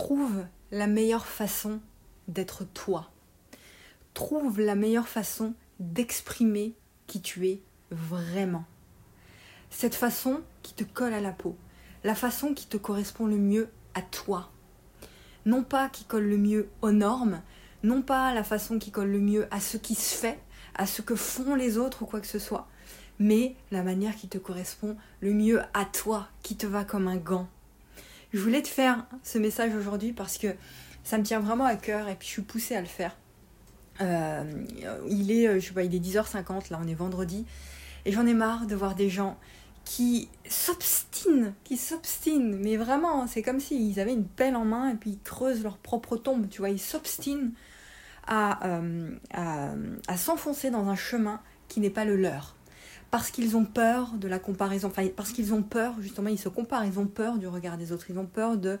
trouve la meilleure façon d'être toi. Trouve la meilleure façon d'exprimer qui tu es vraiment. Cette façon qui te colle à la peau, la façon qui te correspond le mieux à toi. Non pas qui colle le mieux aux normes, non pas la façon qui colle le mieux à ce qui se fait, à ce que font les autres ou quoi que ce soit, mais la manière qui te correspond le mieux à toi, qui te va comme un gant. Je voulais te faire ce message aujourd'hui parce que ça me tient vraiment à cœur et puis je suis poussée à le faire. Euh, il est, je sais pas, il est 10h50, là on est vendredi, et j'en ai marre de voir des gens qui s'obstinent, qui s'obstinent, mais vraiment, c'est comme s'ils avaient une pelle en main et puis ils creusent leur propre tombe, tu vois, ils s'obstinent à, euh, à s'enfoncer dans un chemin qui n'est pas le leur. Parce qu'ils ont peur de la comparaison, enfin, parce qu'ils ont peur, justement, ils se comparent, ils ont peur du regard des autres, ils ont peur de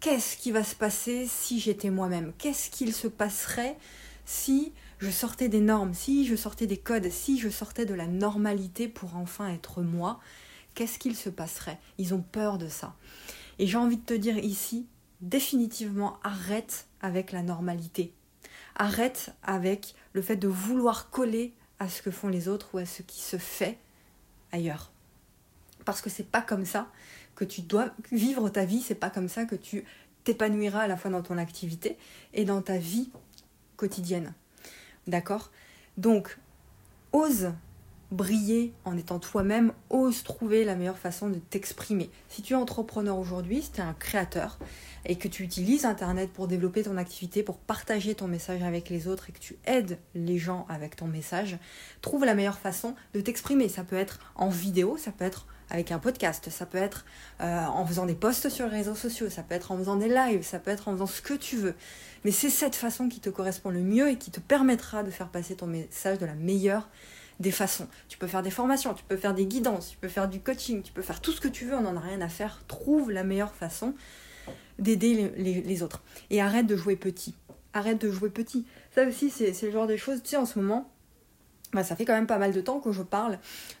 qu'est-ce qui va se passer si j'étais moi-même? Qu'est-ce qu'il se passerait si je sortais des normes, si je sortais des codes, si je sortais de la normalité pour enfin être moi? Qu'est-ce qu'il se passerait? Ils ont peur de ça. Et j'ai envie de te dire ici, définitivement, arrête avec la normalité. Arrête avec le fait de vouloir coller à ce que font les autres ou à ce qui se fait ailleurs. Parce que c'est pas comme ça que tu dois vivre ta vie, c'est pas comme ça que tu t'épanouiras à la fois dans ton activité et dans ta vie quotidienne. D'accord? Donc, ose briller en étant toi-même, ose trouver la meilleure façon de t'exprimer. Si tu es entrepreneur aujourd'hui, si tu es un créateur et que tu utilises Internet pour développer ton activité, pour partager ton message avec les autres et que tu aides les gens avec ton message, trouve la meilleure façon de t'exprimer. Ça peut être en vidéo, ça peut être avec un podcast, ça peut être euh, en faisant des posts sur les réseaux sociaux, ça peut être en faisant des lives, ça peut être en faisant ce que tu veux. Mais c'est cette façon qui te correspond le mieux et qui te permettra de faire passer ton message de la meilleure des façons. Tu peux faire des formations, tu peux faire des guidances, tu peux faire du coaching, tu peux faire tout ce que tu veux, on n'en a rien à faire. Trouve la meilleure façon d'aider les, autres. Et arrête de jouer petit. Arrête de jouer petit. Ça aussi, c'est le genre des choses, tu sais, en ce moment, bah, ça fait quand même pas mal de temps que je parle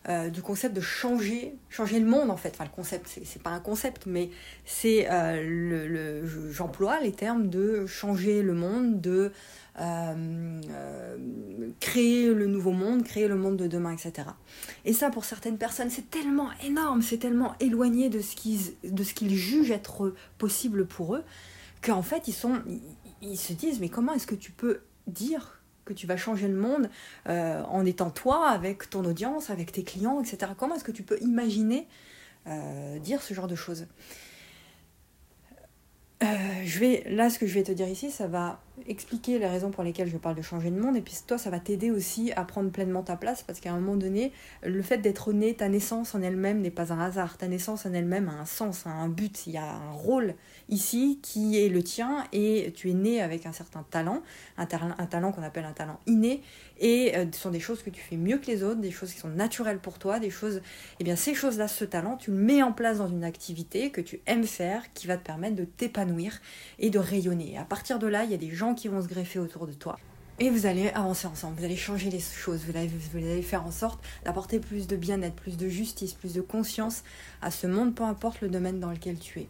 euh, du concept de changer, changer le monde en fait. Enfin, le concept, c'est pas un concept, mais c'est euh, le, j'emploie les termes de changer le monde, de euh, créer le nouveau monde, créer le monde de demain, etc. Et ça, pour certaines personnes, c'est tellement énorme, c'est tellement éloigné de ce qu'ils, de ce qu'ils jugent être possible pour eux, qu'en fait, ils sont, ils se disent, mais comment est-ce que tu peux dire que tu vas changer le monde euh, en étant toi, avec ton audience, avec tes clients, etc. Comment est-ce que tu peux imaginer euh, dire ce genre de choses? Euh, je vais, là, ce que je vais te dire ici, ça va expliquer les raisons pour lesquelles je parle de changer le monde, et puis toi, ça va t'aider aussi à prendre pleinement ta place, parce qu'à un moment donné, le fait d'être né, ta naissance en elle-même n'est pas un hasard, ta naissance en elle-même a un sens, a un but, il y a un rôle ici qui est le tien, et tu es né avec un certain talent, un, un talent qu'on appelle un talent inné, et euh, ce sont des choses que tu fais mieux que les autres, des choses qui sont naturelles pour toi, des choses, et eh bien ces choses-là, ce talent, tu le mets en place dans une activité que tu aimes faire, qui va te permettre de t'épanouir et de rayonner. à partir de là, il y a des gens qui vont se greffer autour de toi. Et vous allez avancer ensemble, vous allez changer les choses, vous allez, faire en sorte d'apporter plus de bien-être, plus de justice, plus de conscience à ce monde, peu importe le domaine dans lequel tu es.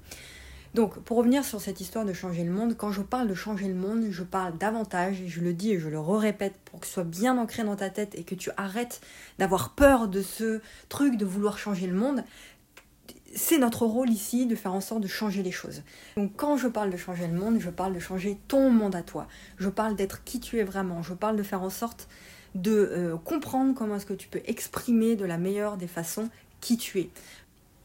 Donc, pour revenir sur cette histoire de changer le monde, quand je parle de changer le monde, je parle davantage, je le dis et je le répète pour que ce soit bien ancré dans ta tête et que tu arrêtes d'avoir peur de ce truc de vouloir changer le monde. C'est notre rôle ici de faire en sorte de changer les choses. Donc quand je parle de changer le monde, je parle de changer ton monde à toi. Je parle d'être qui tu es vraiment. Je parle de faire en sorte de euh, comprendre comment est-ce que tu peux exprimer de la meilleure des façons qui tu es.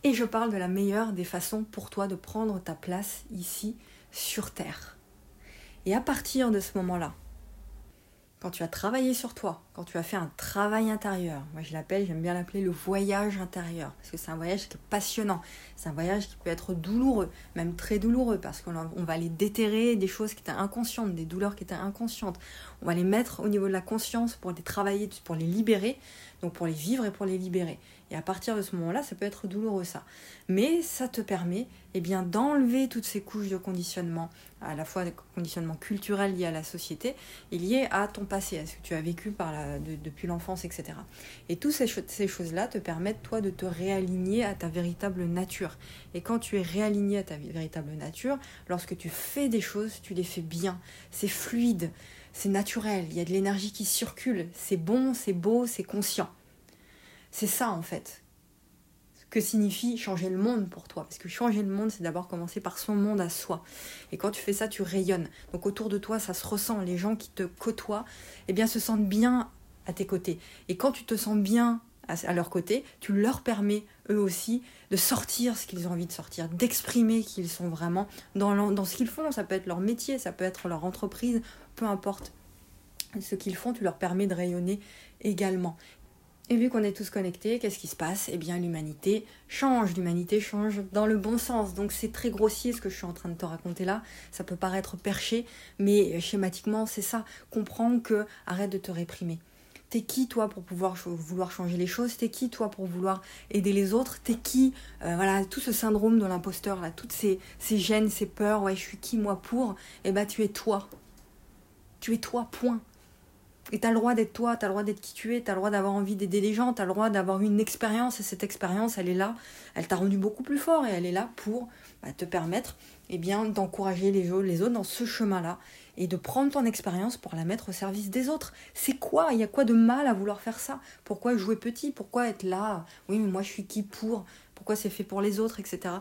Et je parle de la meilleure des façons pour toi de prendre ta place ici sur Terre. Et à partir de ce moment-là, quand tu as travaillé sur toi, quand tu as fait un travail intérieur, moi je l'appelle, j'aime bien l'appeler le voyage intérieur, parce que c'est un voyage qui est passionnant, c'est un voyage qui peut être douloureux, même très douloureux, parce qu'on va aller déterrer des choses qui étaient inconscientes, des douleurs qui étaient inconscientes, on va les mettre au niveau de la conscience pour les travailler, pour les libérer, donc pour les vivre et pour les libérer. Et à partir de ce moment-là, ça peut être douloureux ça. Mais ça te permet eh bien, d'enlever toutes ces couches de conditionnement, à la fois des conditionnements culturels liés à la société et liés à ton passé, à ce que tu as vécu depuis l'enfance, etc. Et toutes ces choses-là te permettent, toi, de te réaligner à ta véritable nature. Et quand tu es réaligné à ta véritable nature, lorsque tu fais des choses, tu les fais bien. C'est fluide, c'est naturel, il y a de l'énergie qui circule, c'est bon, c'est beau, c'est conscient. C'est ça en fait. Que signifie changer le monde pour toi. Parce que changer le monde, c'est d'abord commencer par son monde à soi. Et quand tu fais ça, tu rayonnes. Donc autour de toi, ça se ressent. Les gens qui te côtoient, eh bien, se sentent bien à tes côtés. Et quand tu te sens bien à leur côté, tu leur permets eux aussi de sortir ce qu'ils ont envie de sortir, d'exprimer qu'ils sont vraiment dans, dans ce qu'ils font. Ça peut être leur métier, ça peut être leur entreprise, peu importe ce qu'ils font, tu leur permets de rayonner également. Et vu qu'on est tous connectés, qu'est-ce qui se passe? Eh bien, l'humanité change, l'humanité change dans le bon sens. Donc, c'est très grossier ce que je suis en train de te raconter là. Ça peut paraître perché, mais schématiquement, c'est ça. Comprends que arrête de te réprimer. T'es qui toi pour pouvoir vouloir changer les choses? T'es qui toi pour vouloir aider les autres? T'es qui euh, Voilà, tout ce syndrome de l'imposteur là, toutes ces, ces gênes, ces peurs. Ouais, je suis qui moi pour? Eh ben, tu es toi. Tu es toi. Point. Et tu as le droit d'être toi, tu as le droit d'être qui tu es, tu as le droit d'avoir envie d'aider les gens, tu as le droit d'avoir une expérience et cette expérience, elle est là, elle t'a rendu beaucoup plus fort et elle est là pour bah, te permettre eh d'encourager les, les autres dans ce chemin-là et de prendre ton expérience pour la mettre au service des autres. C'est quoi? Il y a quoi de mal à vouloir faire ça? Pourquoi jouer petit? Pourquoi être là? Oui, mais moi je suis qui pour? Pourquoi c'est fait pour les autres, etc.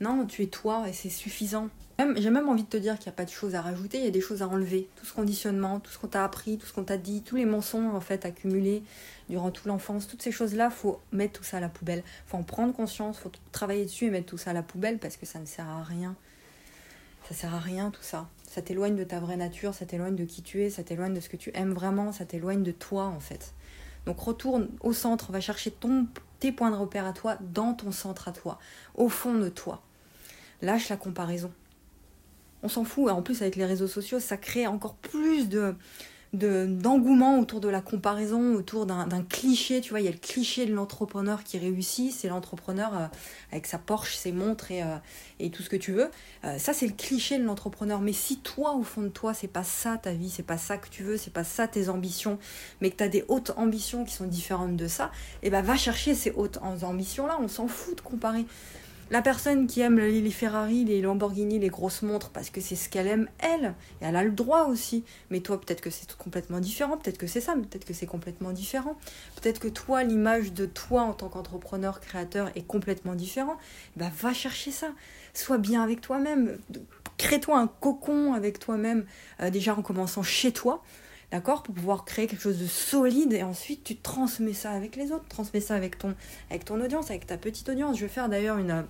Non, tu es toi et c'est suffisant. J'ai même envie de te dire qu'il n'y a pas de choses à rajouter, il y a des choses à enlever. Tout ce conditionnement, tout ce qu'on t'a appris, tout ce qu'on t'a dit, tous les mensonges en fait accumulés durant toute l'enfance, toutes ces choses-là, faut mettre tout ça à la poubelle. faut en prendre conscience, faut travailler dessus et mettre tout ça à la poubelle parce que ça ne sert à rien. Ça sert à rien tout ça. Ça t'éloigne de ta vraie nature, ça t'éloigne de qui tu es, ça t'éloigne de ce que tu aimes vraiment, ça t'éloigne de toi en fait. Donc retourne au centre, va chercher ton, tes points de repère à toi dans ton centre à toi, au fond de toi. Lâche la comparaison on s'en fout. En plus, avec les réseaux sociaux, ça crée encore plus de d'engouement autour de la comparaison, autour d'un cliché. Tu vois, il y a le cliché de l'entrepreneur qui réussit, c'est l'entrepreneur euh, avec sa Porsche, ses montres et, euh, et, tout ce que tu veux. Euh, ça, c'est le cliché de l'entrepreneur. Mais si toi, au fond de toi, c'est pas ça ta vie, c'est pas ça que tu veux, c'est pas ça tes ambitions, mais que tu as des hautes ambitions qui sont différentes de ça, et eh ben va chercher ces hautes ambitions-là. On s'en fout de comparer. La personne qui aime les Ferrari, les Lamborghini, les grosses montres, parce que c'est ce qu'elle aime, elle, et elle a le droit aussi. Mais toi, peut-être que c'est complètement différent, peut-être que c'est ça, peut-être que c'est complètement différent. Peut-être que toi, l'image de toi en tant qu'entrepreneur, créateur est complètement différent. Bah, va chercher ça. Sois bien avec toi-même. Crée-toi un cocon avec toi-même, euh, déjà en commençant chez toi d'accord Pour pouvoir créer quelque chose de solide et ensuite tu transmets ça avec les autres, transmets ça avec ton, avec ton audience, avec ta petite audience. Je vais faire d'ailleurs une,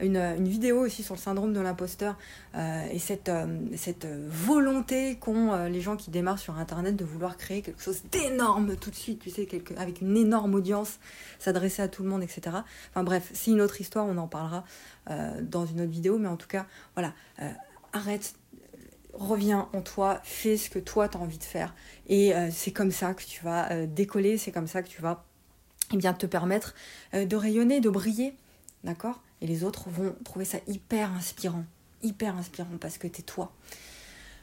une, vidéo aussi sur le syndrome de l'imposteur euh, et cette, euh, cette volonté qu'ont euh, les gens qui démarrent sur Internet de vouloir créer quelque chose d'énorme tout de suite, tu sais, quelque, avec une énorme audience, s'adresser à tout le monde, etc. Enfin bref, c'est une autre histoire, on en parlera dans une autre vidéo, mais en tout cas, voilà, arrête reviens en toi, fais ce que toi tu as envie de faire. Et c'est comme ça que tu vas décoller, c'est comme ça que tu vas eh bien, te permettre de rayonner, de briller. D'accord? Et les autres vont trouver ça hyper inspirant. Hyper inspirant parce que t'es toi.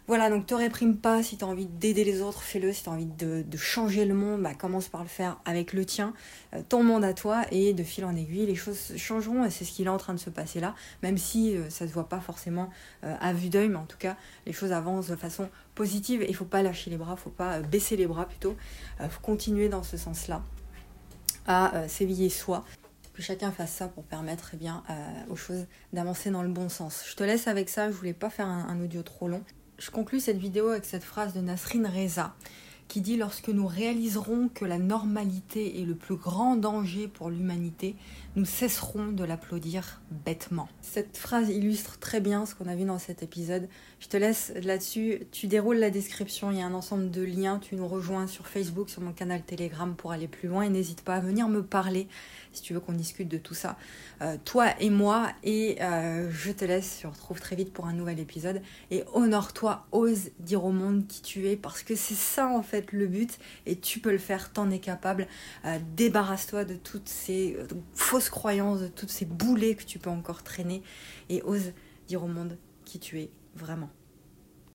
Voilà, donc te réprime pas si tu as envie d'aider les autres, fais-le. Si tu as envie de, changer le monde, bah, commence par le faire avec le tien, euh, ton monde à toi, et de fil en aiguille, les choses changeront, et c'est ce qui est en train de se passer là, même si euh, ça se voit pas forcément euh, à vue d'œil, mais en tout cas, les choses avancent de façon positive, il faut pas lâcher les bras, faut pas baisser les bras plutôt, faut continuer dans ce sens-là, à s'éveiller soi que chacun fasse ça pour permettre eh bien, euh, aux choses d'avancer dans le bon sens. Je te laisse avec ça, je voulais pas faire un, audio trop long. Je conclus cette vidéo avec cette phrase de Nasrin Reza qui dit Lorsque nous réaliserons que la normalité est le plus grand danger pour l'humanité, nous cesserons de l'applaudir bêtement. Cette phrase illustre très bien ce qu'on a vu dans cet épisode. Je te laisse là-dessus, tu déroules la description, il y a un ensemble de liens, tu nous rejoins sur Facebook, sur mon canal Telegram pour aller plus loin et n'hésite pas à venir me parler si tu veux qu'on discute de tout ça, euh, toi et moi. Et euh, je te laisse, je te retrouve très vite pour un nouvel épisode. Et honore-toi, ose dire au monde qui tu es, parce que c'est ça en fait le but, et tu peux le faire, t'en es capable. Euh, débarrasse-toi de toutes ces fausses croyances, de toutes ces boulets que tu peux encore traîner, et ose dire au monde qui tu es vraiment.